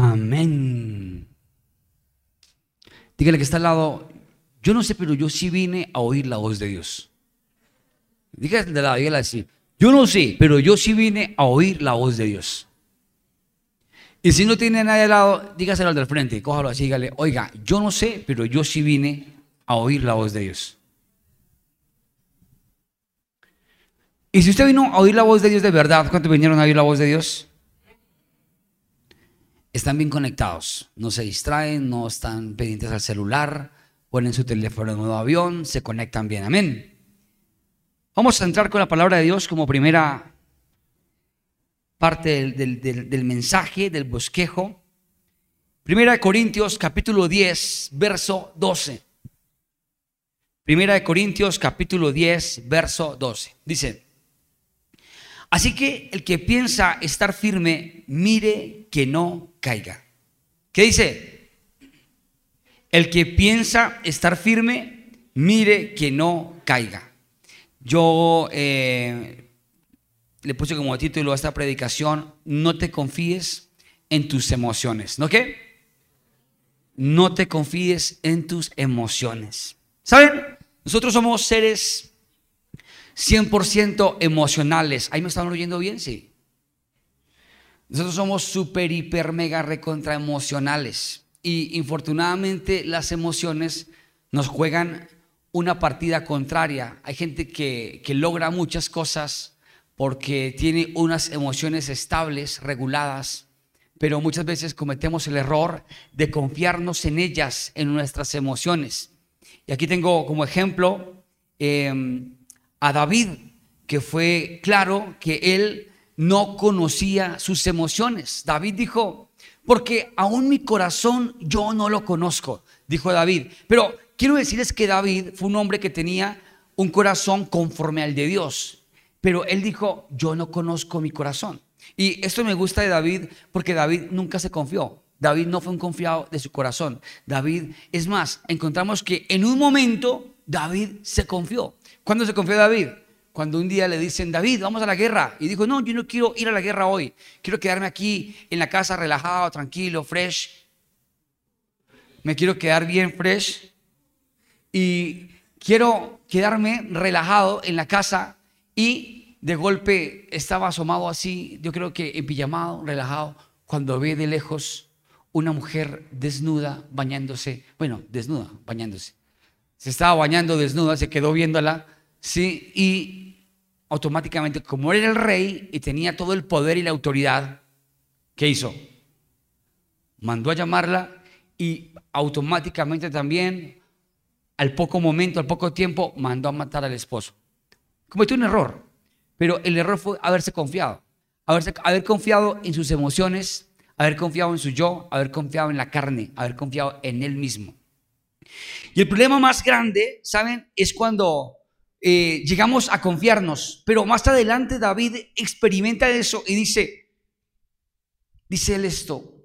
Amén. Dígale que está al lado, yo no sé, pero yo sí vine a oír la voz de Dios. Dígale de la dígale así, yo no sé, pero yo sí vine a oír la voz de Dios. Y si no tiene nadie al lado, dígaselo al del frente, cójalo así, dígale, oiga, yo no sé, pero yo sí vine a oír la voz de Dios. Y si usted vino a oír la voz de Dios de verdad, ¿cuántos vinieron a oír la voz de Dios? Están bien conectados, no se distraen, no están pendientes al celular, ponen su teléfono en modo avión, se conectan bien, amén. Vamos a entrar con la palabra de Dios como primera parte del, mensaje, del bosquejo. Primera de Corintios capítulo 10, verso 12. Primera de Corintios capítulo 10, verso 12. Dice, así que el que piensa estar firme, mire que no caiga. ¿Qué dice? El que piensa estar firme, mire que no caiga. Yo eh, le puse como título a esta predicación, no te confíes en tus emociones. ¿No qué? No te confíes en tus emociones. ¿Saben? Nosotros somos seres 100% emocionales. ¿Ahí me están oyendo bien? Sí. Nosotros somos súper, hiper, mega, recontra emocionales. Y infortunadamente las emociones nos juegan una partida contraria. Hay gente que, que logra muchas cosas porque tiene unas emociones estables, reguladas, pero muchas veces cometemos el error de confiarnos en ellas, en nuestras emociones. Y aquí tengo como ejemplo em, a David, que fue claro que él no conocía sus emociones. David dijo, porque aún mi corazón yo no lo conozco, dijo David. Pero quiero decirles que David fue un hombre que tenía un corazón conforme al de Dios. Pero él dijo, yo no conozco mi corazón. Y esto me gusta de David porque David nunca se confió. David no fue un confiado de su corazón. David, es más, encontramos que en un momento David se confió. ¿Cuándo se confió David? Cuando un día le dicen, David, vamos a la guerra. Y dijo, no, yo no quiero ir a la guerra hoy. Quiero quedarme aquí en la casa relajado, tranquilo, fresh. Me quiero quedar bien fresh. Y quiero quedarme relajado en la casa y de golpe estaba asomado así, yo creo que empillamado, relajado, cuando ve de lejos una mujer desnuda bañándose, bueno, desnuda, bañándose. Se estaba bañando desnuda, se quedó viéndola, sí, y automáticamente, como era el rey y tenía todo el poder y la autoridad, ¿qué hizo? Mandó a llamarla y automáticamente también, al poco momento, al poco tiempo, mandó a matar al esposo cometió un error, pero el error fue haberse confiado, haber confiado en sus emociones, haber confiado en su yo, haber confiado en la carne, haber confiado en él mismo. Y el problema más grande, ¿saben? Es cuando eh, llegamos a confiarnos, pero más adelante David experimenta eso y dice, dice él esto,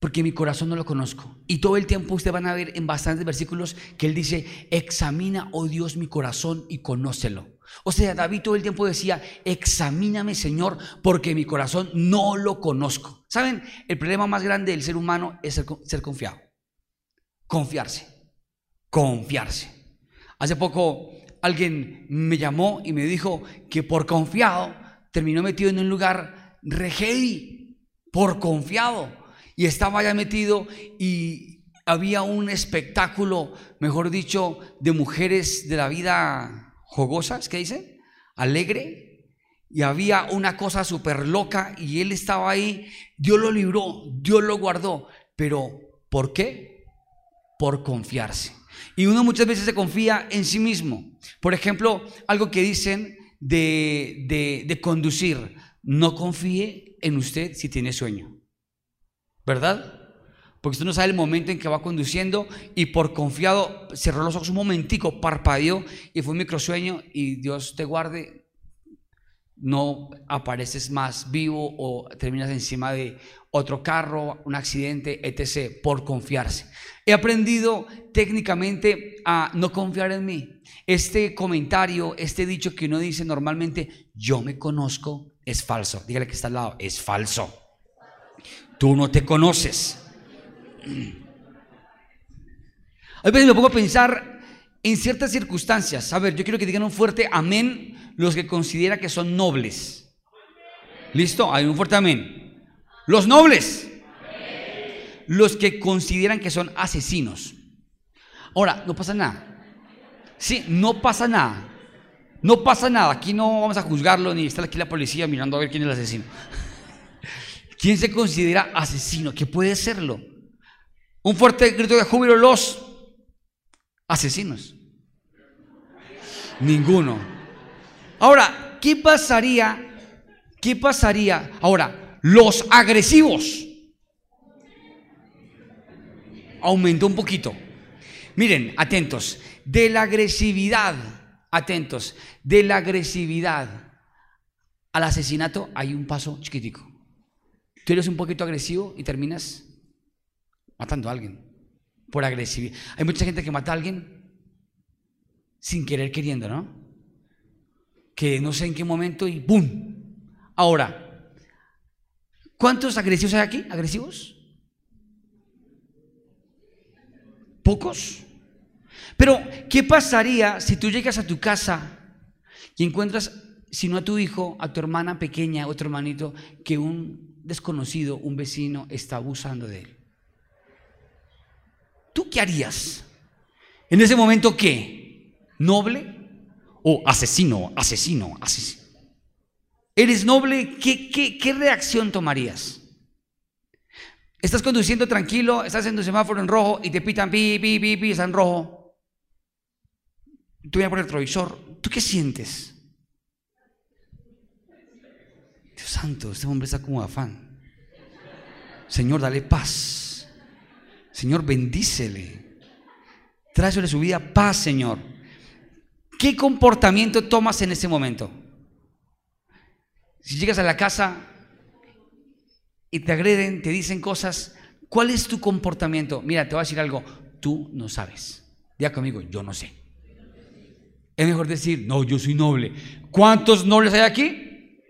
porque mi corazón no lo conozco. Y todo el tiempo ustedes van a ver en bastantes versículos que él dice, examina, oh Dios, mi corazón y conócelo. O sea, David todo el tiempo decía, examíname Señor, porque mi corazón no lo conozco. ¿Saben? El problema más grande del ser humano es ser, ser confiado. Confiarse. Confiarse. Hace poco alguien me llamó y me dijo que por confiado terminó metido en un lugar re por confiado. Y estaba ya metido y había un espectáculo, mejor dicho, de mujeres de la vida jugosas, ¿qué dice? Alegre. Y había una cosa súper loca y él estaba ahí. Dios lo libró, Dios lo guardó. Pero, ¿por qué? Por confiarse. Y uno muchas veces se confía en sí mismo. Por ejemplo, algo que dicen de, de, conducir. No confíe en usted si tiene sueño. ¿Verdad? Porque usted no sabe el momento en que va conduciendo y por confiado cerró los ojos un momentico, parpadeó y fue un microsueño y Dios te guarde, no apareces más vivo o terminas encima de otro carro, un accidente, etc., por confiarse. He aprendido técnicamente a no confiar en mí. Este comentario, este dicho que uno dice normalmente, yo me conozco, es falso. Dígale que está al lado, es falso. Tú no te conoces. A veces me pongo a pensar en ciertas circunstancias. A ver, yo quiero que digan un fuerte amén los que consideran que son nobles. ¿Listo? Hay un fuerte amén. Los nobles. Los que consideran que son asesinos. Ahora, no pasa nada. Sí, no pasa nada. No pasa nada. Aquí no vamos a juzgarlo ni está aquí la policía mirando a ver quién es el asesino. ¿Quién se considera asesino? ¿Qué puede serlo? Un fuerte grito de júbilo, los asesinos. Ninguno. Ahora, ¿qué pasaría? ¿Qué pasaría? Ahora, los agresivos. Aumentó un poquito. Miren, atentos. De la agresividad, atentos, de la agresividad al asesinato hay un paso chiquitico. Tú eres un poquito agresivo y terminas matando a alguien por agresividad. Hay mucha gente que mata a alguien sin querer queriendo, ¿no? Que no sé en qué momento y ¡boom! Ahora, ¿cuántos agresivos hay aquí? ¿Agresivos? ¿Pocos? Pero, ¿qué pasaría si tú llegas a tu casa y encuentras, si no a tu hijo, a tu hermana pequeña, otro hermanito, que un desconocido, un vecino, está abusando de él? ¿Tú qué harías? En ese momento, ¿qué? ¿Noble? ¿O asesino, asesino, asesino? ¿Eres noble? ¿Qué, qué, reacción tomarías? Estás conduciendo tranquilo, estás en tu semáforo en rojo y te pitan pi, pi, pi, pi, está en rojo tú vienes por el retrovisor, ¿tú qué sientes? Dios santo, este hombre está como afán. Señor, dale paz. Señor, bendícele. Sobre su vida paz, Señor. ¿Qué comportamiento tomas en ese momento? Si llegas a la casa y te agreden, te dicen cosas, ¿cuál es tu comportamiento? Mira, te voy a decir algo, tú no sabes. Ya conmigo, yo no sé. Es mejor decir, no, yo soy noble. ¿Cuántos nobles hay aquí?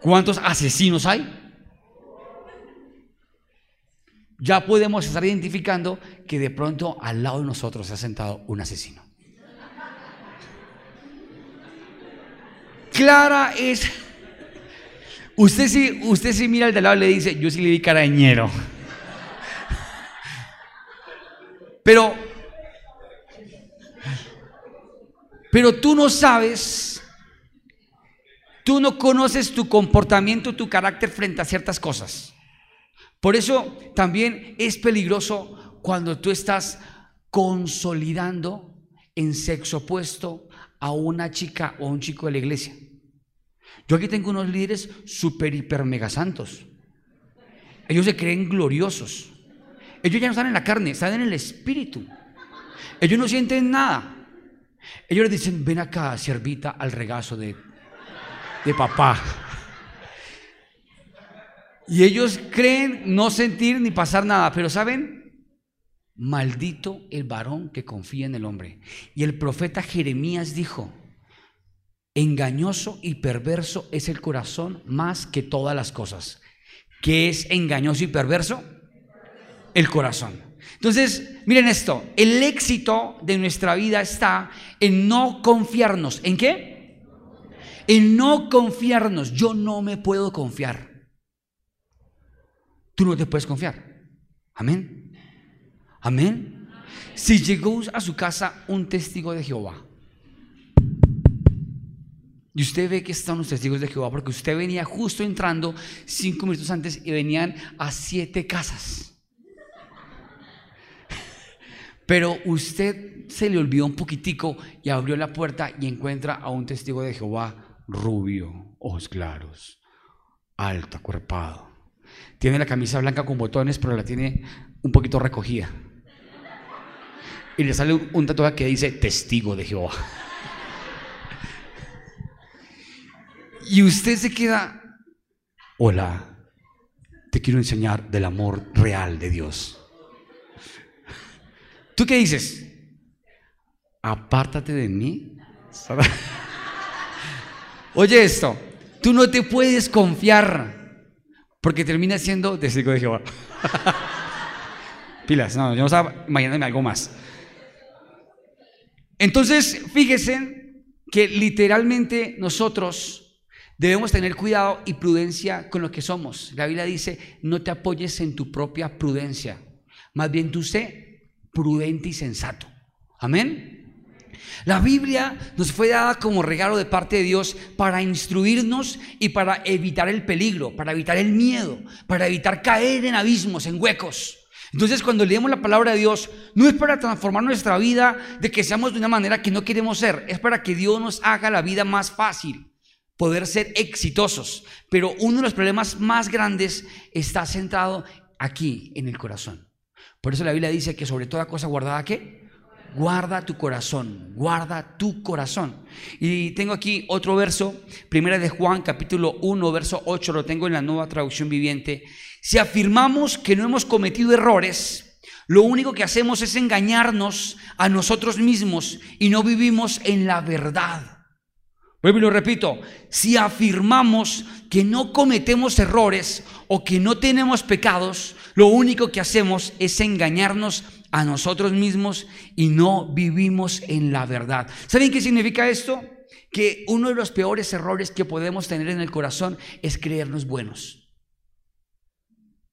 ¿Cuántos asesinos hay? Ya podemos estar identificando que de pronto al lado de nosotros se ha sentado un asesino. Clara es... Usted sí, usted sí mira al de lado y le dice, yo sí le di carañero. Pero Pero tú no sabes, tú no conoces tu comportamiento, tu carácter frente a ciertas cosas. Por eso también es peligroso cuando tú estás consolidando en sexo opuesto a una chica o un chico de la iglesia. Yo aquí tengo unos líderes super, hiper, mega santos. Ellos se creen gloriosos. Ellos ya no están en la carne, están en el espíritu. Ellos no sienten nada. Ellos le dicen, ven acá, siervita, al regazo de, de papá. Y ellos creen no sentir ni pasar nada, pero ¿saben? Maldito el varón que confía en el hombre. Y el profeta Jeremías dijo, engañoso y perverso es el corazón más que todas las cosas. ¿Qué es engañoso y perverso? El corazón. Entonces, miren esto, el éxito de nuestra vida está en no confiarnos. ¿En qué? En no confiarnos. Yo no me puedo confiar. Tú no te puedes confiar. Amén. Amén. Si llegó a su casa un testigo de Jehová y usted ve que están los testigos de Jehová porque usted venía justo entrando cinco minutos antes y venían a siete casas. Pero usted se le olvidó un poquitico y abrió la puerta y encuentra a un testigo de Jehová rubio, ojos claros, alto, acuerpado. Tiene la camisa blanca con botones, pero la tiene un poquito recogida. Y le sale un, tatuaje que dice testigo de Jehová. Y usted se queda, hola, te quiero enseñar del amor real de Dios. ¿Tú qué dices? Apártate de mí. Oye esto, tú no te puedes confiar Porque termina siendo testigo de Jehová. Pilas, no, yo no estaba imaginándome algo más. Entonces, fíjense que literalmente nosotros debemos tener cuidado y prudencia con lo que somos. La Biblia dice, no te apoyes en tu propia prudencia, más bien tú sé prudente y sensato. Amén. La Biblia nos fue dada como regalo de parte de Dios para instruirnos y para evitar el peligro, para evitar el miedo, para evitar caer en abismos, en huecos. Entonces cuando leemos la palabra de Dios, no es para transformar nuestra vida de que seamos de una manera que no queremos ser, es para que Dios nos haga la vida más fácil, poder ser exitosos. Pero uno de los problemas más grandes está centrado aquí, en el corazón. Por eso la Biblia dice que sobre toda cosa guardada, ¿qué? Guarda tu corazón, guarda tu corazón. Y tengo aquí otro verso, primera de Juan, capítulo 1, verso 8, lo tengo en la nueva traducción viviente. Si afirmamos que no hemos cometido errores, lo único que hacemos es engañarnos a nosotros mismos y no vivimos en la verdad. Vuelvo y lo repito, si afirmamos que no cometemos errores o que no tenemos pecados, lo único que hacemos es engañarnos nosotros mismos y no vivimos en la verdad. ¿Saben qué significa esto? Que uno de los peores errores que podemos tener en el corazón es creernos buenos.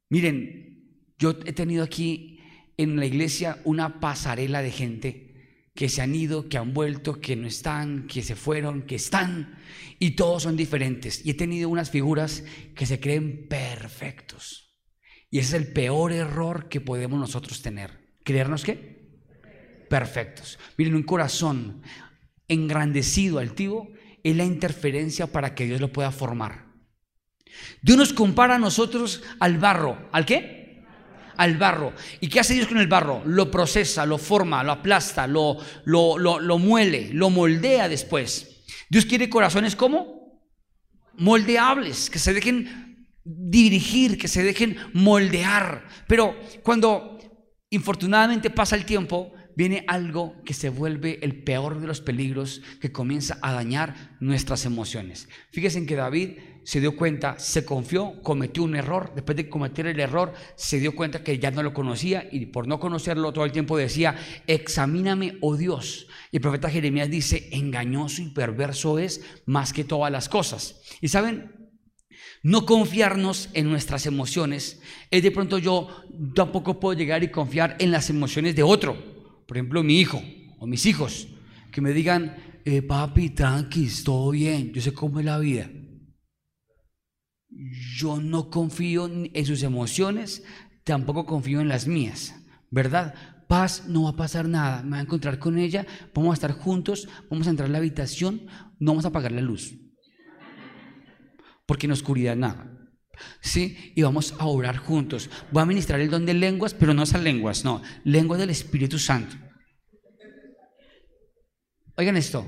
Miren, yo he tenido aquí en la iglesia una pasarela de gente que se han ido, que han vuelto, que no están, que se fueron, que están, y todos son diferentes. Y he tenido unas figuras que se creen perfectos. Y ese es el peor error que podemos nosotros tener. ¿Creernos qué? Perfectos. Miren, un corazón engrandecido, altivo, es la interferencia para que Dios lo pueda formar. Dios nos compara a nosotros al barro. ¿Al qué? Al barro. ¿Y qué hace Dios con el barro? Lo procesa, lo forma, lo aplasta, lo, lo, lo, muele, lo moldea después. Dios quiere corazones como moldeables, que se dejen dirigir, que se dejen moldear. Pero cuando Infortunadamente pasa el tiempo, viene algo que se vuelve el peor de los peligros que comienza a dañar nuestras emociones. Fíjense en que David se dio cuenta, se confió, cometió un error, después de cometer el error se dio cuenta que ya no lo conocía y por no conocerlo todo el tiempo decía, examíname, oh Dios. Y el profeta Jeremías dice, engañoso y perverso es más que todas las cosas. Y saben, no confiarnos en nuestras emociones es de pronto yo tampoco puedo llegar y confiar en las emociones de otro. Por ejemplo, mi hijo o mis hijos, que me digan, eh, papi, tranqui, todo bien, yo sé cómo es la vida. Yo no confío en sus emociones, tampoco confío en las mías, ¿verdad? Paz, no va a pasar nada, me voy a encontrar con ella, vamos a estar juntos, vamos a entrar a la habitación, no vamos a apagar la luz porque en oscuridad nada. ¿Sí? Y vamos a orar juntos. Voy a ministrar el don de lenguas, pero no esas lenguas, no, lenguas del Espíritu Santo. Oigan esto,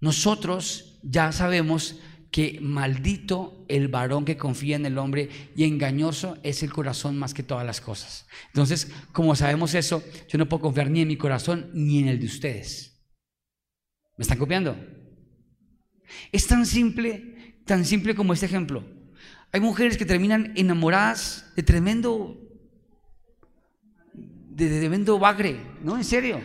nosotros ya sabemos que maldito el varón que confía en el hombre y engañoso es el corazón más que todas las cosas. Entonces, como sabemos eso, yo no puedo confiar ni en mi corazón ni en el de ustedes. ¿Me están copiando? Es tan simple Tan simple como este ejemplo. Hay mujeres que terminan enamoradas de tremendo, de, tremendo bagre, ¿no? En serio.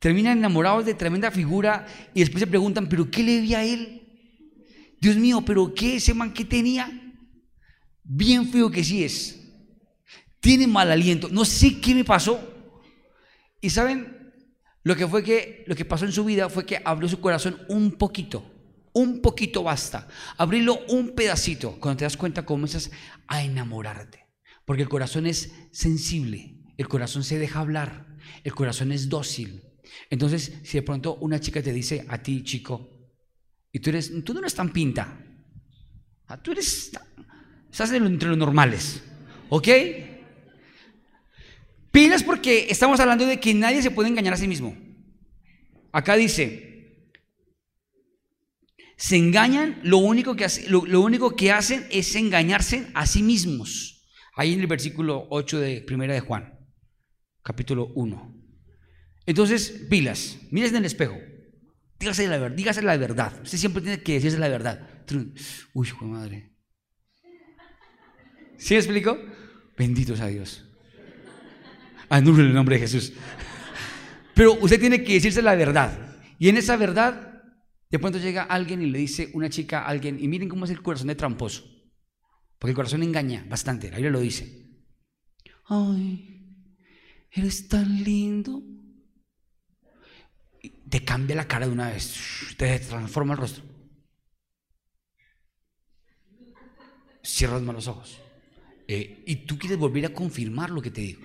Terminan enamorados de tremenda figura y después se preguntan, ¿pero qué le vi a él? Dios mío, ¿pero qué ese man que tenía? Bien feo que sí es. Tiene mal aliento. No sé qué me pasó. Y saben, lo que fue que lo que pasó en su vida fue que abrió su corazón un poquito un poquito basta. Abrirlo un pedacito. Cuando te das cuenta comienzas a enamorarte. Porque el corazón es sensible. El corazón se deja hablar. El corazón es dócil. Entonces, si de pronto una chica te dice a ti, chico, y tú eres, tú no eres tan pinta. Ah, tú eres, estás entre los normales. ¿Ok? Pilas porque estamos hablando de que nadie se puede engañar a sí mismo. Acá dice, se engañan, lo único que, lo, único que hacen es engañarse a sí mismos. Ahí en el versículo 8 de Primera de Juan, capítulo 1. Entonces, pilas, mires en el espejo, dígase la, dígase la verdad. Usted siempre tiene que decirse la verdad. Uy, madre. ¿Sí me explico? Bendito sea Dios. Anule el nombre de Jesús. Pero usted tiene que decirse la verdad. Y en esa verdad, de pronto llega alguien y le dice una chica a alguien, y miren cómo es el corazón de tramposo. Porque el corazón engaña bastante, la Biblia lo dice. Ay, eres tan lindo. te cambia la cara de una vez, te transforma el rostro. Cierras mal los ojos. Eh, y tú quieres volver a confirmar lo que te digo.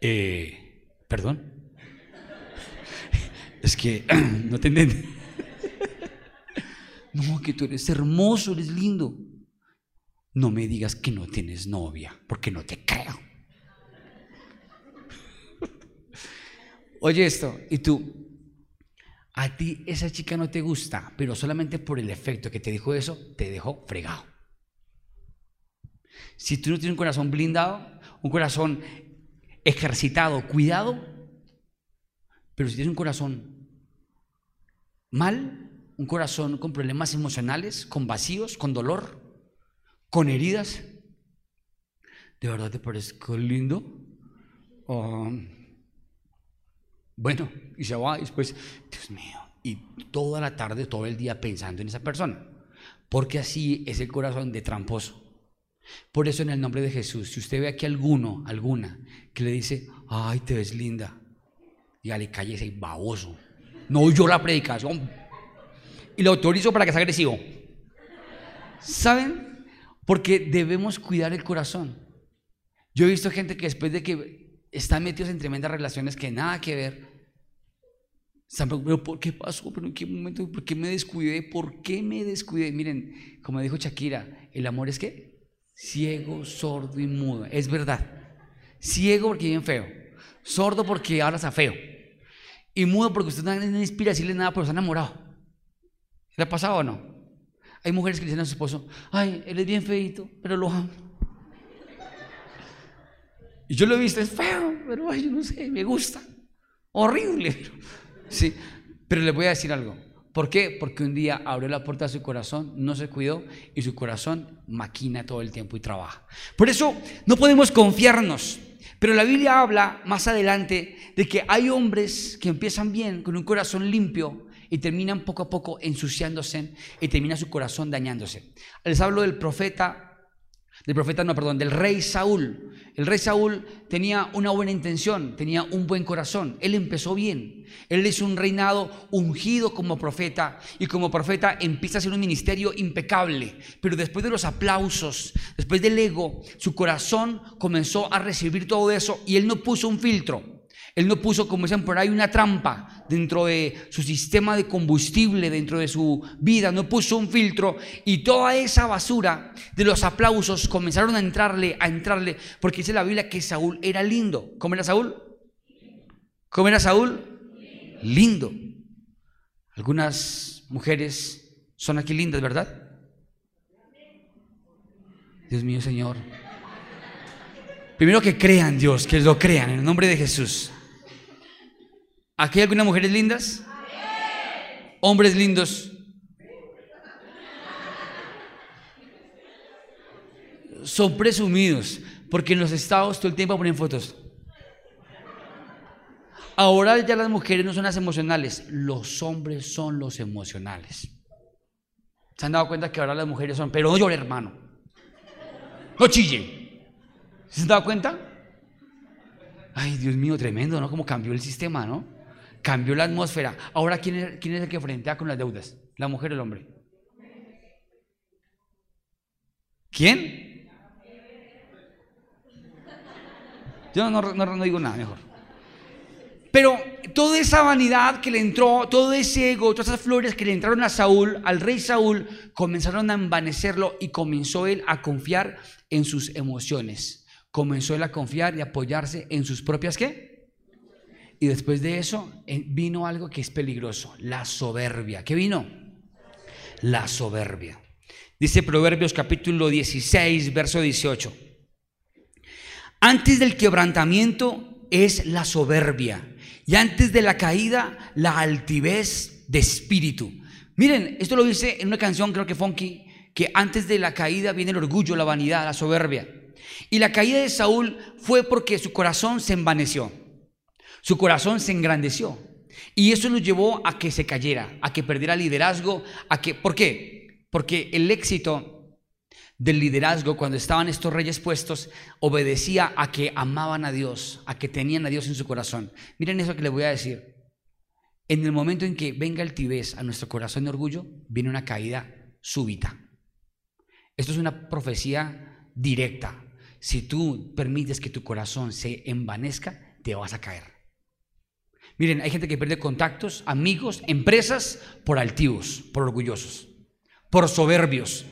Eh, Perdón. Es que no te entiendes. No, que tú eres hermoso, eres lindo. No me digas que no tienes novia, porque no te creo. Oye esto, y tú, a ti esa chica no te gusta, pero solamente por el efecto que te dijo eso, te dejó fregado. Si tú no tienes un corazón blindado, un corazón ejercitado, cuidado, pero si tienes un corazón mal, un corazón con problemas emocionales, con vacíos, con dolor, con heridas, ¿de verdad te parezco lindo? bueno, y se va después, Dios mío, y toda la tarde, todo el día pensando en esa persona, porque así es el corazón de tramposo. Por eso en el nombre de Jesús, si usted ve aquí alguno, alguna, que le dice, ay, te ves linda, le calle ese baboso. No oyó la predicación y lo autorizo para que sea agresivo. ¿Saben? Porque debemos cuidar el corazón. Yo he visto gente que después de que están metidos en tremendas relaciones que nada que ver, pero ¿por qué pasó? ¿Pero en qué momento? ¿Por qué me descuidé? ¿Por qué me descuidé? Miren, como dijo Shakira, el amor es que ciego, sordo y mudo. Es verdad. Ciego porque bien feo. Sordo porque ahora está feo. Y mudo porque usted no inspira a decirle nada, pero está enamorado. ¿Le ha pasado o no? Hay mujeres que dicen a su esposo, ay, él es bien feito, pero lo amo. Y yo lo he visto, es feo, pero ay, yo no sé, me gusta. Horrible. Sí, pero le voy a decir algo. ¿Por qué? Porque un día abrió la puerta a su corazón, no se cuidó y su corazón maquina todo el tiempo y trabaja. Por eso no podemos confiarnos. Pero la Biblia habla más adelante de que hay hombres que empiezan bien, con un corazón limpio, y terminan poco a poco ensuciándose y termina su corazón dañándose. Les hablo del profeta del profeta, no, perdón, del rey Saúl. El rey Saúl tenía una buena intención, tenía un buen corazón. Él empezó bien. Él es un reinado ungido como profeta y como profeta empieza a hacer un ministerio impecable. Pero después de los aplausos, después del ego, su corazón comenzó a recibir todo eso y él no puso un filtro. Él no puso, como dicen por ahí, una trampa dentro de su sistema de combustible, dentro de su vida, no puso un filtro y toda esa basura de los aplausos comenzaron a entrarle, a entrarle, porque dice la Biblia que Saúl era lindo. ¿Cómo era Saúl? ¿Cómo era Saúl? Lindo. Algunas mujeres son aquí lindas, ¿verdad? Dios mío, Señor. Primero que crean Dios, que lo crean en el nombre de Jesús. ¿Aquí hay algunas mujeres lindas? Hombres lindos. Son presumidos porque en los estados todo el tiempo ponen fotos. Ahora ya las mujeres no son las emocionales, los hombres son los emocionales. ¿Se han dado cuenta que ahora las mujeres son, pero no llore hermano, no chille? ¿Se han dado cuenta? Ay, Dios mío, tremendo, ¿no? Cómo cambió el sistema, ¿no? Cambió la atmósfera. Ahora, ¿quién es, el que frentea con las deudas? ¿La mujer o el hombre? ¿Quién? Yo no, no, digo nada, mejor. Pero toda esa vanidad que le entró, todo ese ego, todas esas flores que le entraron a Saúl, al rey Saúl, comenzaron a envanecerlo y comenzó él a confiar en sus emociones. Comenzó él a confiar y apoyarse en sus propias qué? Y después de eso vino algo que es peligroso, la soberbia. ¿Qué vino? La soberbia. Dice Proverbios capítulo 16, verso 18. Antes del quebrantamiento es la soberbia y antes de la caída la altivez de espíritu. Miren, esto lo dice en una canción, creo que funky, que antes de la caída viene el orgullo, la vanidad, la soberbia. Y la caída de Saúl fue porque su corazón se envaneció, su corazón se engrandeció. Y eso lo llevó a que se cayera, a que perdiera liderazgo, a que, ¿por qué? Porque el éxito del liderazgo cuando estaban estos reyes puestos obedecía a que amaban a Dios, a que tenían a Dios en su corazón. Miren eso que les voy a decir. En el momento en que venga el tibés a nuestro corazón de orgullo, viene una caída súbita. Esto es una profecía directa. Si tú permites que tu corazón se envanezca, te vas a caer. Miren, hay gente que pierde contactos, amigos, empresas por altivos, por orgullosos, por soberbios.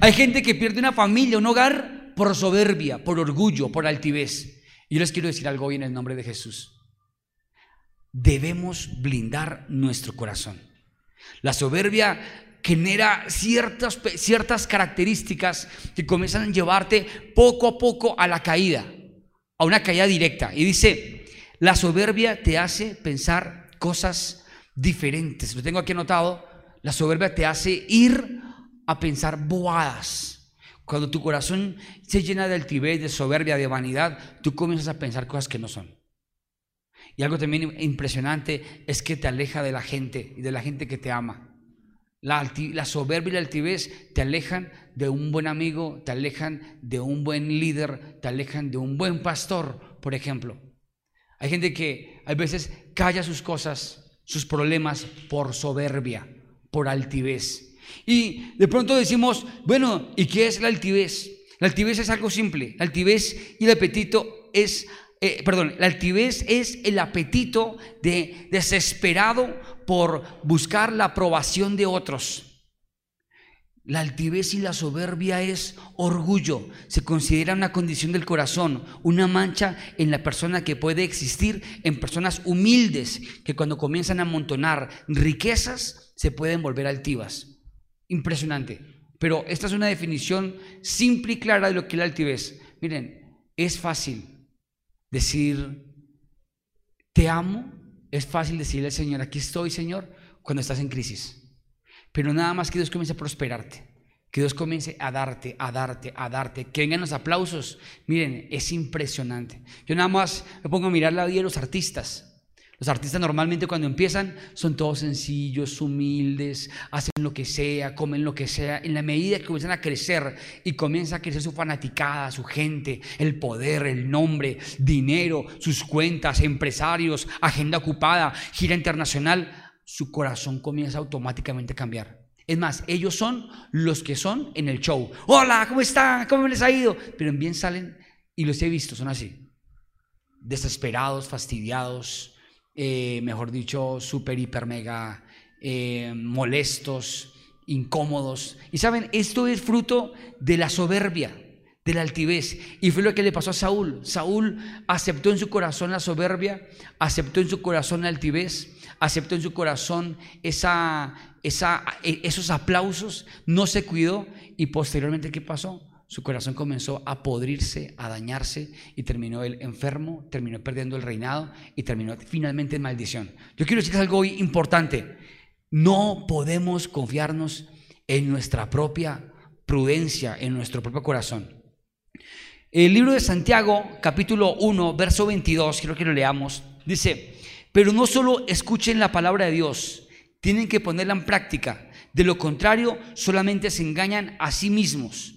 Hay gente que pierde una familia, un hogar por soberbia, por orgullo, por altivez. Y yo les quiero decir algo hoy en el nombre de Jesús. Debemos blindar nuestro corazón. La soberbia genera ciertas, ciertas características que comienzan a llevarte poco a poco a la caída, a una caída directa. Y dice, la soberbia te hace pensar cosas diferentes. Lo tengo aquí anotado. La soberbia te hace ir a pensar boadas. Cuando tu corazón se llena de altivez, de soberbia, de vanidad, tú comienzas a pensar cosas que no son. Y algo también impresionante es que te aleja de la gente y de la gente que te ama. La, la, soberbia y la altivez te alejan de un buen amigo, te alejan de un buen líder, te alejan de un buen pastor, por ejemplo. Hay gente que a veces calla sus cosas, sus problemas por soberbia, por altivez. Y de pronto decimos, bueno, ¿y qué es la altivez? La altivez es algo simple. La altivez y el apetito es, eh, perdón, la altivez es el apetito de desesperado por buscar la aprobación de otros. La altivez y la soberbia es orgullo. Se considera una condición del corazón, una mancha en la persona que puede existir en personas humildes que cuando comienzan a amontonar riquezas se pueden volver altivas. Impresionante. Pero esta es una definición simple y clara de lo que es la altivez. Miren, es fácil decir, te amo, es fácil decirle al Señor, aquí estoy, Señor, cuando estás en crisis. Pero nada más que Dios comience a prosperarte, que Dios comience a darte, a darte, a darte, que vengan los aplausos. Miren, es impresionante. Yo nada más me pongo a mirar la vida de los artistas. Los artistas normalmente cuando empiezan son todos sencillos, humildes, hacen lo que sea, comen lo que sea. En la medida que comienzan a crecer y comienza a crecer su fanaticada, su gente, el poder, el nombre, dinero, sus cuentas, empresarios, agenda ocupada, gira internacional, su corazón comienza automáticamente a cambiar. Es más, ellos son los que son en el show. Hola, ¿cómo están? ¿Cómo les ha ido? Pero en bien salen y los he visto, son así. Desesperados, fastidiados, eh, mejor dicho, súper, hiper, mega eh, molestos, incómodos. Y saben, esto es fruto de la soberbia, de la altivez. Y fue lo que le pasó a Saúl. Saúl aceptó en su corazón la soberbia, aceptó en su corazón la altivez, aceptó en su corazón esa, esa, e, esos aplausos, no se cuidó y posteriormente, ¿qué pasó? su corazón comenzó a podrirse, a dañarse y terminó él enfermo, terminó perdiendo el reinado y terminó finalmente en maldición. Yo quiero decir algo importante. No podemos confiarnos en nuestra propia prudencia, en nuestro propio corazón. El libro de Santiago, capítulo 1, verso 22, quiero que lo leamos, dice, pero no solo escuchen la palabra de Dios, tienen que ponerla en práctica. De lo contrario, solamente se engañan a sí mismos.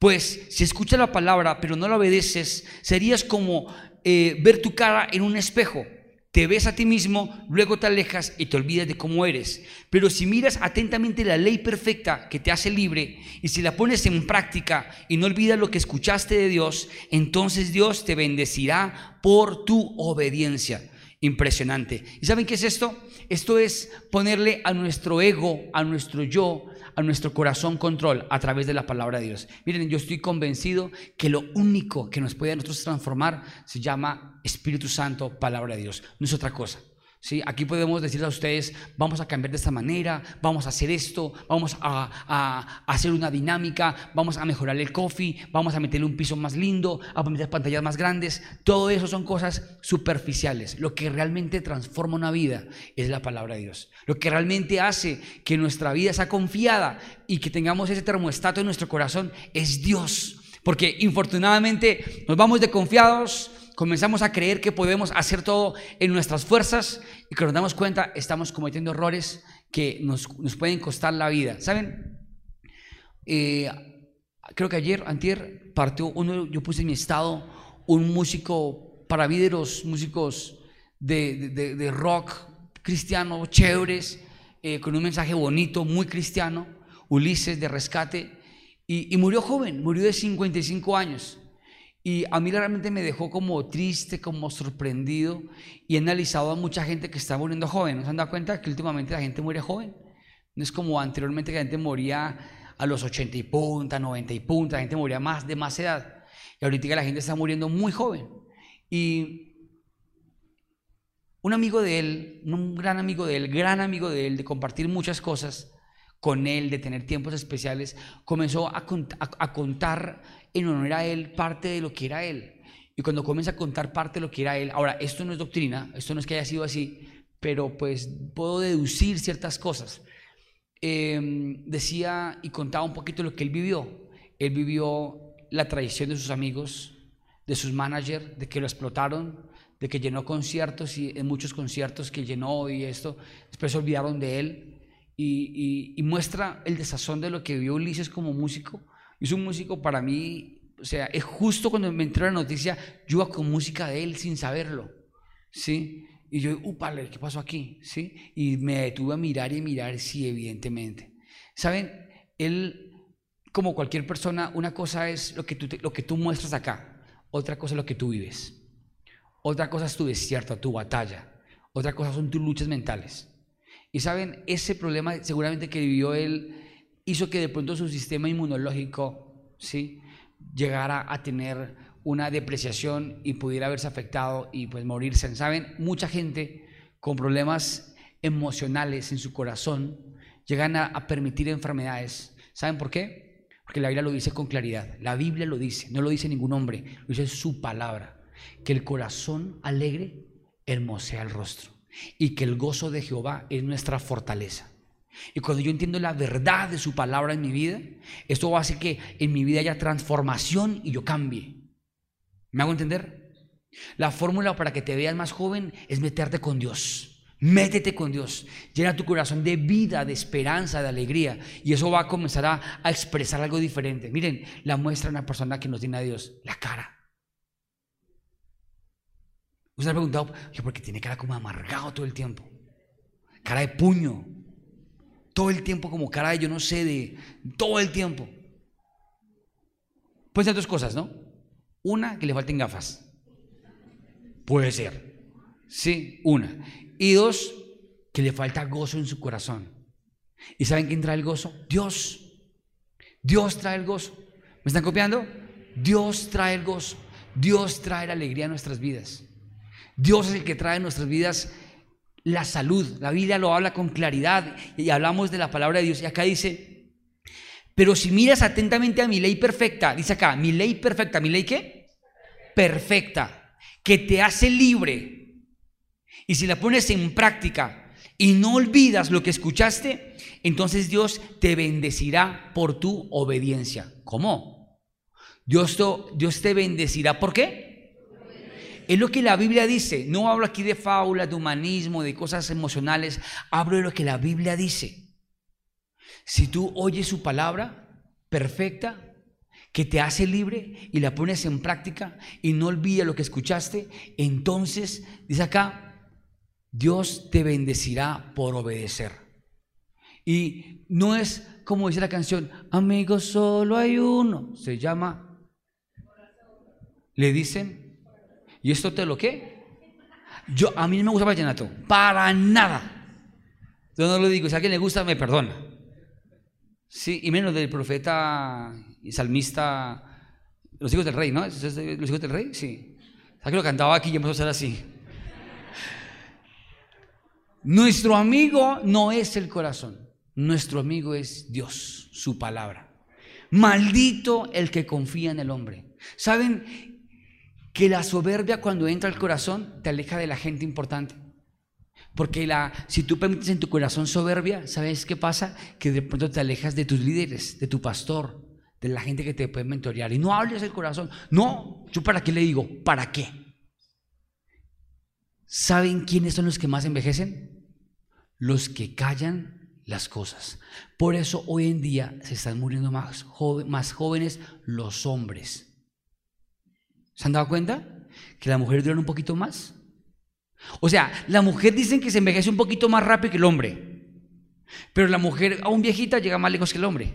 Pues si escuchas la palabra pero no la obedeces, serías como eh, ver tu cara en un espejo. Te ves a ti mismo, luego te alejas y te olvidas de cómo eres. Pero si miras atentamente la ley perfecta que te hace libre y si la pones en práctica y no olvidas lo que escuchaste de Dios, entonces Dios te bendecirá por tu obediencia. Impresionante. ¿Y saben qué es esto? Esto es ponerle a nuestro ego, a nuestro yo, a nuestro corazón control a través de la palabra de Dios. Miren, yo estoy convencido que lo único que nos puede a nosotros transformar se llama Espíritu Santo, palabra de Dios. No es otra cosa. ¿Sí? Aquí podemos decirles a ustedes, vamos a cambiar de esta manera, vamos a hacer esto, vamos a, hacer una dinámica, vamos a mejorar el coffee, vamos a meterle un piso más lindo, a meter pantallas más grandes. Todo eso son cosas superficiales. Lo que realmente transforma una vida es la palabra de Dios. Lo que realmente hace que nuestra vida sea confiada y que tengamos ese termostato en nuestro corazón es Dios. Porque infortunadamente nos vamos de confiados, comenzamos a creer que podemos hacer todo en nuestras fuerzas y que nos damos cuenta estamos cometiendo errores que nos, pueden costar la vida. ¿Saben? Eh, creo que ayer, antier, partió uno, yo puse en mi estado un músico para mí de los músicos de, rock cristiano, chéveres, eh, con un mensaje bonito, muy cristiano, Ulises de Rescate, y, y murió joven, murió de 55 años. Y a mí realmente me dejó como triste, como sorprendido y he analizado a mucha gente que está muriendo joven. ¿No se han dado cuenta que últimamente la gente muere joven? No es como anteriormente que la gente moría a los 80 y punta, 90 y punta, la gente moría más de más edad. Y ahorita la gente está muriendo muy joven. Y un amigo de él, un gran amigo de él, gran amigo de él, de compartir muchas cosas con él, de tener tiempos especiales, comenzó a, contar en honor a él parte de lo que era él. Y cuando comienza a contar parte de lo que era él, ahora, esto no es doctrina, esto no es que haya sido así, pero pues puedo deducir ciertas cosas. Em, decía y contaba un poquito lo que él vivió. Él vivió la traición de sus amigos, de sus managers, de que lo explotaron, de que llenó conciertos y en muchos conciertos que llenó y esto, después se olvidaron de él. Y, muestra el desazón de lo que vivió Ulises como músico es un músico para mí, o sea, es justo cuando me entró la noticia, yo con música de él sin saberlo, ¿sí? Y yo, upale, ¿qué pasó aquí? ¿Sí? Y me detuve a mirar y mirar, sí, evidentemente. ¿Saben? Él, como cualquier persona, una cosa es lo que tú, lo que tú muestras acá, otra cosa es lo que tú vives. Otra cosa es tu desierto, tu batalla. Otra cosa son tus luchas mentales. Y saben, ese problema seguramente que vivió él hizo que de pronto su sistema inmunológico ¿sí? llegara a tener una depreciación y pudiera haberse afectado y pues morirse. ¿Saben? Mucha gente con problemas emocionales en su corazón llegan a, permitir enfermedades. ¿Saben por qué? Porque la Biblia lo dice con claridad. La Biblia lo dice, no lo dice ningún hombre, lo dice su palabra. Que el corazón alegre hermosea el rostro y que el gozo de Jehová es nuestra fortaleza. Y cuando yo entiendo la verdad de su palabra en mi vida, esto va a hacer que en mi vida haya transformación y yo cambie. ¿Me hago entender? La fórmula para que te veas más joven es meterte con Dios. Métete con Dios. Llena tu corazón de vida, de esperanza, de alegría. Y eso va a comenzar a, expresar algo diferente. Miren, la muestra una persona que nos tiene a Dios, la cara. Usted ha preguntado, ¿por qué tiene cara como amargado todo el tiempo? Cara de puño, todo el tiempo como caray, yo no sé, de todo el tiempo. Pueden ser dos cosas, ¿no? Una, que le falten gafas. Puede ser. Sí, una. Y dos, que le falta gozo en su corazón. ¿Y saben quién trae el gozo? Dios. Dios trae el gozo. ¿Me están copiando? Dios trae el gozo. Dios trae la alegría a nuestras vidas. Dios es el que trae en nuestras vidas la salud. La Biblia lo habla con claridad y hablamos de la palabra de Dios. Y acá dice, pero si miras atentamente a mi ley perfecta, dice acá, mi ley perfecta, ¿mi ley qué? Perfecta, que te hace libre. Y si la pones en práctica y no olvidas lo que escuchaste, entonces Dios te bendecirá por tu obediencia. ¿Cómo? Dios, Dios te bendecirá, ¿por qué? Es lo que la Biblia dice. No hablo aquí de fábulas, de humanismo, de cosas emocionales. Hablo de lo que la Biblia dice. Si tú oyes su palabra perfecta, que te hace libre y la pones en práctica y no olvides lo que escuchaste, entonces, dice acá, Dios te bendecirá por obedecer. Y no es como dice la canción, amigos, solo hay uno. Se llama, le dicen ¿Y esto te lo qué? Yo, a mí no me gusta vallenato, para nada. Yo no lo digo, si a alguien le gusta, me perdona. Sí, y menos del profeta y salmista, los hijos del rey, ¿no? ¿Los hijos del rey? Sí. ¿Sabes que lo cantaba aquí y empezó a ser así? Nuestro amigo no es el corazón, nuestro amigo es Dios, su palabra. Maldito el que confía en el hombre. ¿Saben? Que la soberbia cuando entra al corazón te aleja de la gente importante. Porque la, si tú permites en tu corazón soberbia, ¿sabes qué pasa? Que de pronto te alejas de tus líderes, de tu pastor, de la gente que te puede mentorear. Y no hables el corazón. No, yo para qué le digo, ¿para qué? ¿Saben quiénes son los que más envejecen? Los que callan las cosas. Por eso hoy en día se están muriendo más, más jóvenes los hombres. ¿Se han dado cuenta? Que las mujeres duran un poquito más. O sea, la mujer dicen que se envejece un poquito más rápido que el hombre. Pero la mujer, aún viejita, llega más lejos que el hombre.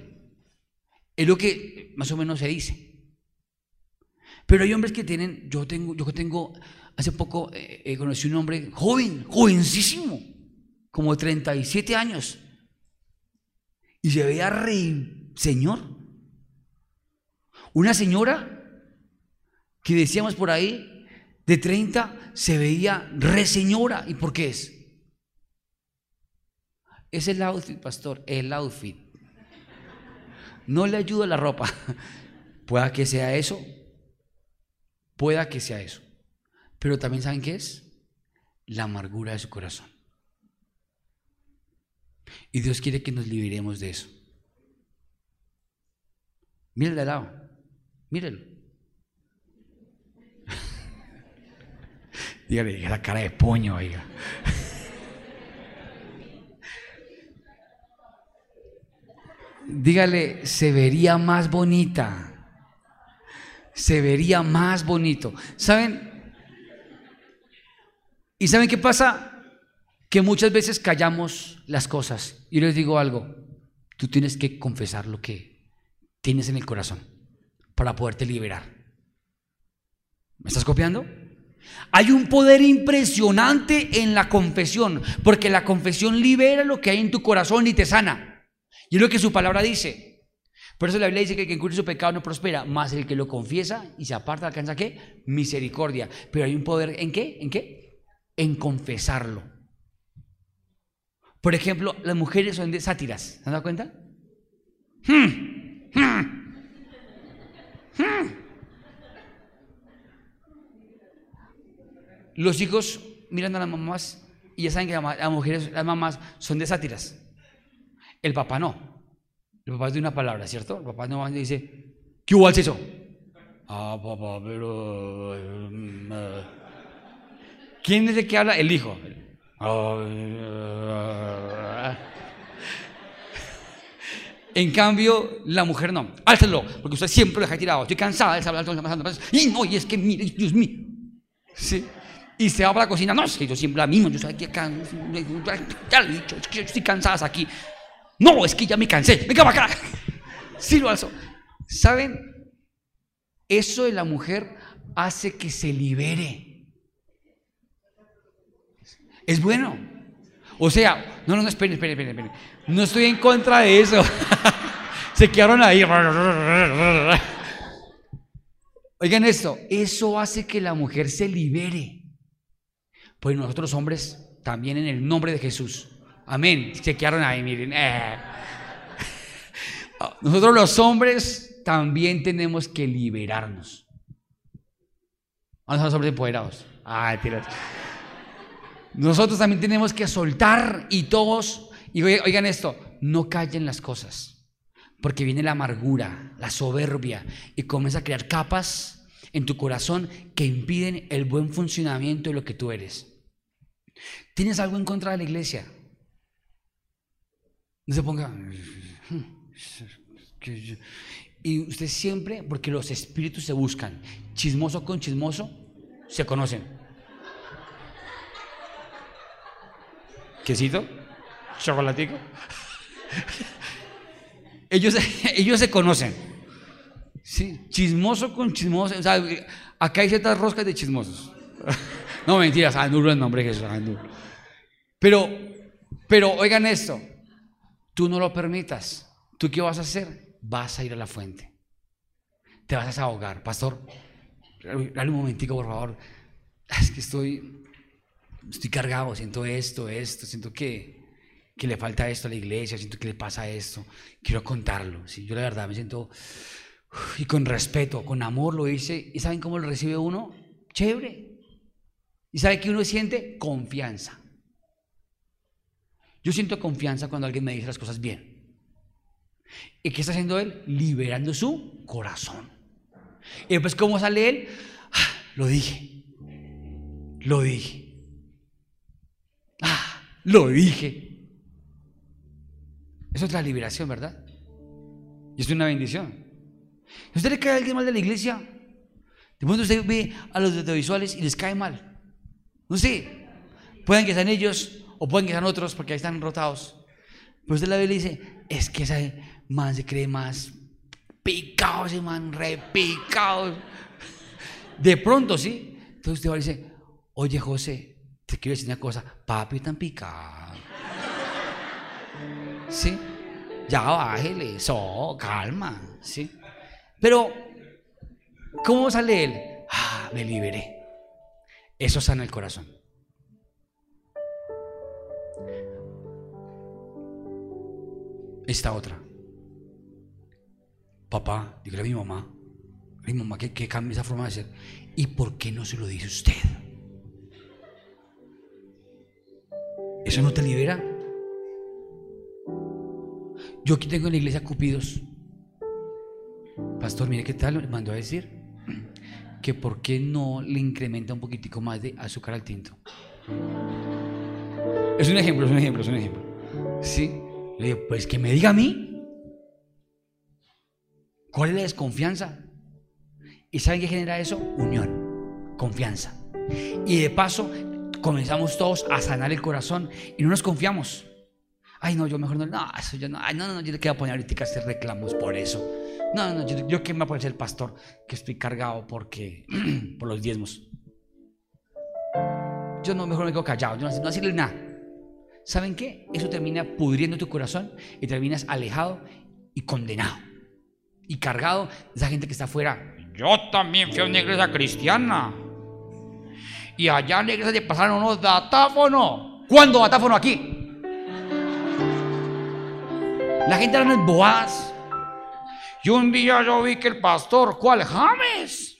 Es lo que más o menos se dice. Pero hay hombres que tienen, yo tengo, yo tengo, hace poco eh, eh, conocí un hombre joven, jovencísimo, como 37 años. Y se veía re señor. Una señora que decíamos por ahí, de 30, se veía re señora. ¿Y por qué es? Es el outfit, pastor, el outfit. No le ayuda la ropa. Pueda que sea eso, pueda que sea eso. Pero también saben qué es? La amargura de su corazón. Y Dios quiere que nos liberemos de eso. Mírenlo de lado. Mírenlo. Dígale, la cara de puño, oiga. Dígale, se vería más bonita. Se vería más bonito. ¿Saben? ¿Y saben qué pasa? Que muchas veces callamos las cosas. Y les digo algo, tú tienes que confesar lo que tienes en el corazón para poderte liberar. ¿Me estás copiando? Hay un poder impresionante en la confesión, porque la confesión libera lo que hay en tu corazón y te sana. Y es lo que su palabra dice. Por eso la Biblia dice que el que su pecado no prospera, más el que lo confiesa y se aparta alcanza qué? Misericordia. Pero hay un poder en qué? ¿En qué? En confesarlo. Por ejemplo, las mujeres son de sátiras. ¿Se han dado cuenta? Hmm, hmm, hmm. Los hijos miran a las mamás y ya saben que las mujeres, las mamás son de sátiras. El papá no. El papá es de una palabra, ¿cierto? El papá no dice, ¿qué hubo al eso? Ah, papá, pero... Mm, eh". ¿Quién es el que habla? El hijo. En cambio, la mujer no. Álcelo, porque usted siempre lo deja tirado. Estoy cansada de saber Y no, y es que, mire, Dios mío. Sí. Y se va a la cocina. No, es que yo siempre la misma. Yo estoy aquí acá. Ya le he dicho, es yo estoy cansada aquí. No, es que ya me cansé. Venga para acá. Sí lo alzo. ¿Saben? Eso de la mujer hace que se libere. Es bueno. O sea, no, no, no, esperen, esperen, esperen. No estoy en contra de eso. se quedaron ahí. Oigan esto, eso hace que la mujer se libere. Pues nosotros hombres, también en el nombre de Jesús, Amén. Se quedaron ahí, miren. Eh. Nosotros los hombres también tenemos que liberarnos. Vamos a los hombres empoderados. Ay, Nosotros también tenemos que soltar y todos, y oigan esto, no callen las cosas, porque viene la amargura, la soberbia, y comienza a crear capas en tu corazón que impiden el buen funcionamiento de lo que tú eres. ¿Tienes algo en contra de la iglesia? No se ponga. Y usted siempre, porque los espíritus se buscan, chismoso con chismoso, se conocen. ¿Quesito? ¿Chocolatico? ellos, ellos se conocen. Sí, chismoso con chismoso. O sea, acá hay ciertas roscas de chismosos. no, mentiras, anulo el nombre de Jesús. Pero, pero oigan esto tú no lo permitas, ¿tú qué vas a hacer? Vas a ir a la fuente. Te vas a ahogar. Pastor, dale un momentico, por favor. Es que estoy, estoy cargado, siento esto, esto, siento que, que le falta esto a la iglesia, siento que le pasa esto. Quiero contarlo. ¿sí? Yo la verdad me siento, y con respeto, con amor lo hice. ¿Y saben cómo lo recibe uno? Chévere. ¿Y sabe que uno siente? Confianza. Yo siento confianza cuando alguien me dice las cosas bien. ¿Y qué está haciendo él? Liberando su corazón. Y después, ¿cómo sale él? Ah, lo dije. Lo dije. Ah, lo dije. Es otra liberación, ¿verdad? Y es una bendición. usted le cae a alguien mal de la iglesia, de pronto usted ve a los audiovisuales y les cae mal. No sé, pueden que sean ellos o pueden que sean otros porque ahí están rotados. Pero usted la ve y le dice, es que ese man se cree más picado, ese man repicado. De pronto, ¿sí? Entonces usted va y dice, oye José, te quiero decir una cosa, papi tan picado. ¿Sí? Ya bájele, eso, calma, ¿sí? Pero, ¿cómo sale él? Ah, me liberé. Eso sana el corazón. Esta otra. Papá, dígale a mi mamá, mi mamá que, que cambie esa forma de ser. ¿Y por qué no se lo dice usted? ¿Eso no te libera? Yo aquí tengo en la iglesia cupidos. Pastor, mire qué tal, mandó a decir que por qué no le incrementa un poquitico más de azúcar al tinto. Es un ejemplo, es un ejemplo, es un ejemplo. Sí, le digo, pues que me diga a mí. ¿Cuál es la desconfianza? ¿Y saben qué genera eso? Unión, confianza. Y de paso comenzamos todos a sanar el corazón y no nos confiamos. Ay, no, yo mejor no. No, eso yo no. Ay, no, no, no yo le quiero poner ahorita hacer reclamos por eso. No, no, yo, yo que me voy a ser pastor que estoy cargado porque por los diezmos. Yo no, mejor me quedo callado, yo no, no decirle nada. ¿Saben qué? Eso termina pudriendo tu corazón y terminas alejado y condenado. Y cargado de esa gente que está afuera. Yo también fui a una iglesia cristiana. Y allá en la iglesia le pasaron unos datáfonos. ¿Cuándo datáfono aquí? La gente era unas. Y un día yo vi que el pastor, ¿cuál? James.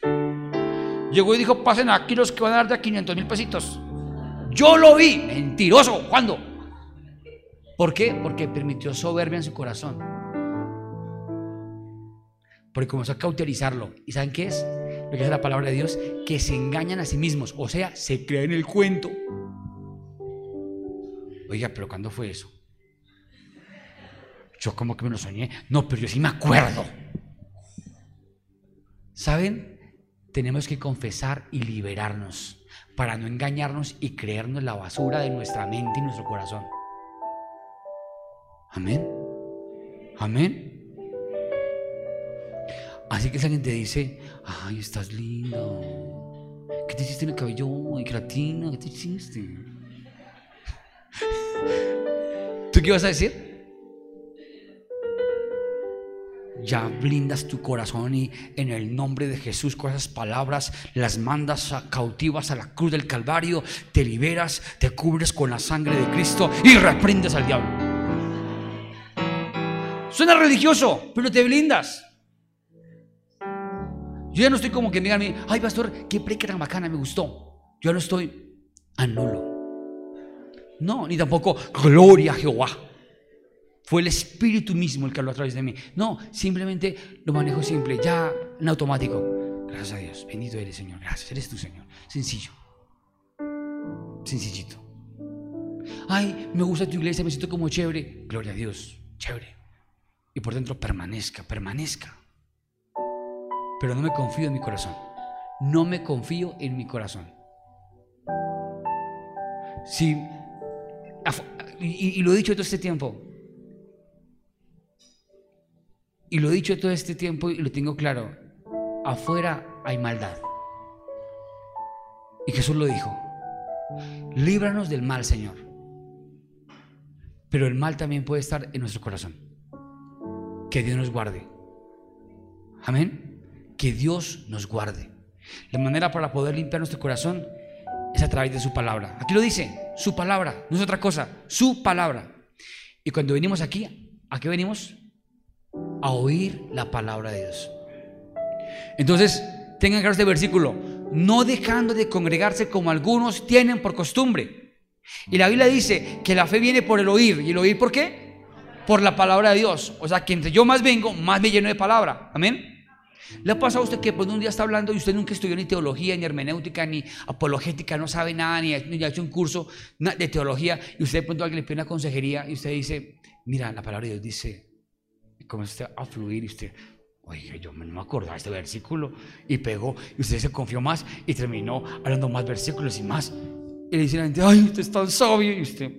Llegó y dijo, pasen aquí los que van a dar de 500 mil pesitos. Yo lo vi. Mentiroso. ¿Cuándo? ¿Por qué? Porque permitió soberbia en su corazón. Porque comenzó a cauterizarlo. ¿Y saben qué es? Lo que es la palabra de Dios, que se engañan a sí mismos. O sea, se creen el cuento. Oiga, pero ¿cuándo fue eso? Yo como que me lo soñé. No, pero yo sí me acuerdo. ¿Saben? Tenemos que confesar y liberarnos para no engañarnos y creernos la basura de nuestra mente y nuestro corazón. Amén. Amén. Así que si alguien te dice, ay, estás lindo. ¿Qué te hiciste en el cabello? Ay, creatina, ¿qué te hiciste? ¿Tú qué vas a decir? Ya blindas tu corazón y en el nombre de Jesús con esas palabras las mandas cautivas a la cruz del Calvario, te liberas, te cubres con la sangre de Cristo y reprendes al diablo. Suena religioso, pero te blindas. Yo ya no estoy como que me digan, ay pastor, qué preca tan bacana, me gustó. Yo no estoy anulo. No, ni tampoco gloria a Jehová. Fue el Espíritu mismo el que habló a través de mí. No, simplemente lo manejo simple, ya en automático. Gracias a Dios. Bendito eres, Señor. Gracias. Eres tú, Señor. Sencillo. Sencillito. Ay, me gusta tu iglesia, me siento como chévere. Gloria a Dios. Chévere. Y por dentro permanezca, permanezca. Pero no me confío en mi corazón. No me confío en mi corazón. Y, y lo he dicho todo este tiempo. Y lo he dicho todo este tiempo y lo tengo claro. Afuera hay maldad. Y Jesús lo dijo. Líbranos del mal, Señor. Pero el mal también puede estar en nuestro corazón. Que Dios nos guarde. Amén. Que Dios nos guarde. La manera para poder limpiar nuestro corazón es a través de su palabra. Aquí lo dice, su palabra, no es otra cosa, su palabra. Y cuando venimos aquí, ¿a qué venimos? A oír la palabra de Dios. Entonces, tengan claro este versículo, no dejando de congregarse como algunos tienen por costumbre. Y la Biblia dice que la fe viene por el oír. ¿Y el oír por qué? por la palabra de Dios. O sea, que entre yo más vengo, más me lleno de palabra. Amén. ¿Le ha pasado a usted que por un día está hablando y usted nunca estudió ni teología, ni hermenéutica, ni apologética, no sabe nada, ni ha, hecho un curso de teología, y usted de pronto alguien le pide una consejería y usted dice, mira, la palabra de Dios dice, comienza a fluir y usted, oye, yo no me acordaba de este versículo, y pegó, y usted se confió más y terminó hablando más versículos y más. Y le dice la gente, ay, usted es tan sabio, y usted,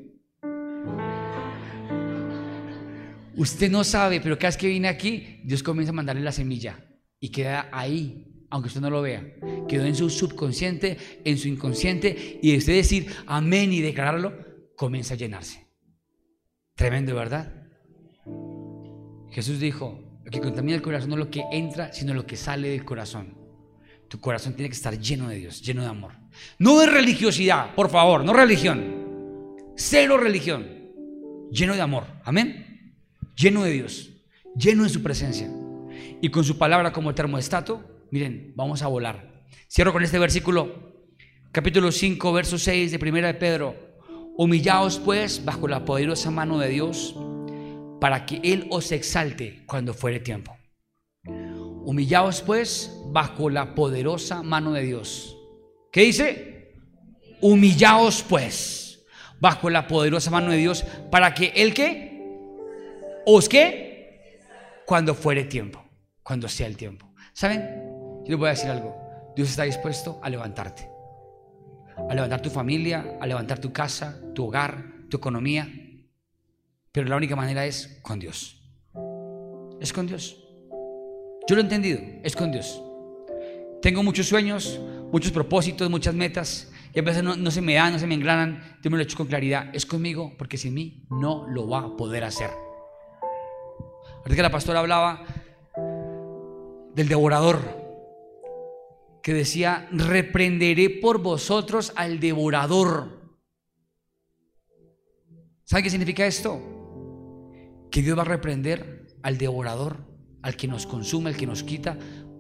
Usted no sabe, pero cada vez que viene aquí, Dios comienza a mandarle la semilla y queda ahí, aunque usted no lo vea. Quedó en su subconsciente, en su inconsciente, y de usted decir amén y declararlo, comienza a llenarse. Tremendo, ¿verdad? Jesús dijo, lo que contamina el corazón no es lo que entra, sino lo que sale del corazón. Tu corazón tiene que estar lleno de Dios, lleno de amor. No de religiosidad, por favor, no religión. Cero religión. Lleno de amor. Amén. Lleno de Dios. Lleno de su presencia y con su palabra como termostato, miren, vamos a volar. Cierro con este versículo, capítulo 5, verso 6 de Primera de Pedro. Humillaos pues bajo la poderosa mano de Dios para que Él os exalte cuando fuere tiempo. Humillaos pues bajo la poderosa mano de Dios. ¿Qué dice? Humillaos pues bajo la poderosa mano de Dios para que Él que os que cuando fuere tiempo cuando sea el tiempo. ¿Saben? Yo les voy a decir algo. Dios está dispuesto a levantarte. A levantar tu familia, a levantar tu casa, tu hogar, tu economía. Pero la única manera es con Dios. Es con Dios. Yo lo he entendido, es con Dios. Tengo muchos sueños, muchos propósitos, muchas metas, y a veces no, se me dan, no se me engranan. Yo me lo he hecho con claridad. Es conmigo, porque sin mí no lo va a poder hacer. Ahorita que la pastora hablaba del devorador, que decía, reprenderé por vosotros al devorador. ¿Sabe qué significa esto? Que Dios va a reprender al devorador, al que nos consume, al que nos quita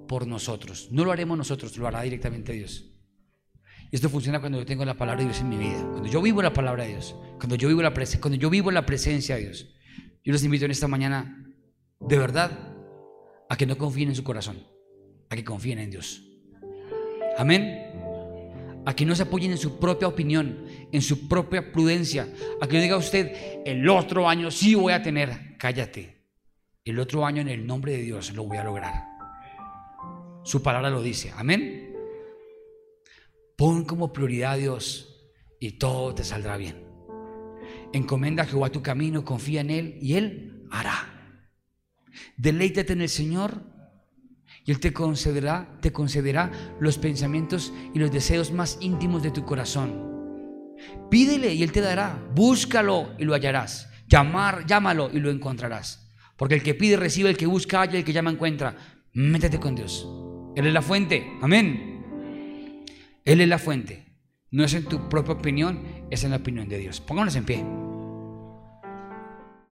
por nosotros. No lo haremos nosotros, lo hará directamente Dios. Y esto funciona cuando yo tengo la palabra de Dios en mi vida, cuando yo vivo la palabra de Dios, cuando yo vivo la, cuando yo vivo la presencia de Dios. Yo les invito en esta mañana, de verdad, a que no confíen en su corazón, a que confíen en Dios. Amén. A que no se apoyen en su propia opinión, en su propia prudencia. A que no diga usted, el otro año sí voy a tener. Cállate. El otro año en el nombre de Dios lo voy a lograr. Su palabra lo dice. Amén. Pon como prioridad a Dios y todo te saldrá bien. Encomienda a Jehová tu camino, confía en Él y Él hará. Deleítate en el Señor y Él te concederá, te concederá los pensamientos y los deseos más íntimos de tu corazón. Pídele y Él te dará. Búscalo y lo hallarás. Llamar, llámalo y lo encontrarás. Porque el que pide recibe, el que busca halla, el que llama encuentra. Métete con Dios. Él es la fuente. Amén. Él es la fuente. No es en tu propia opinión, es en la opinión de Dios. Pónganos en pie.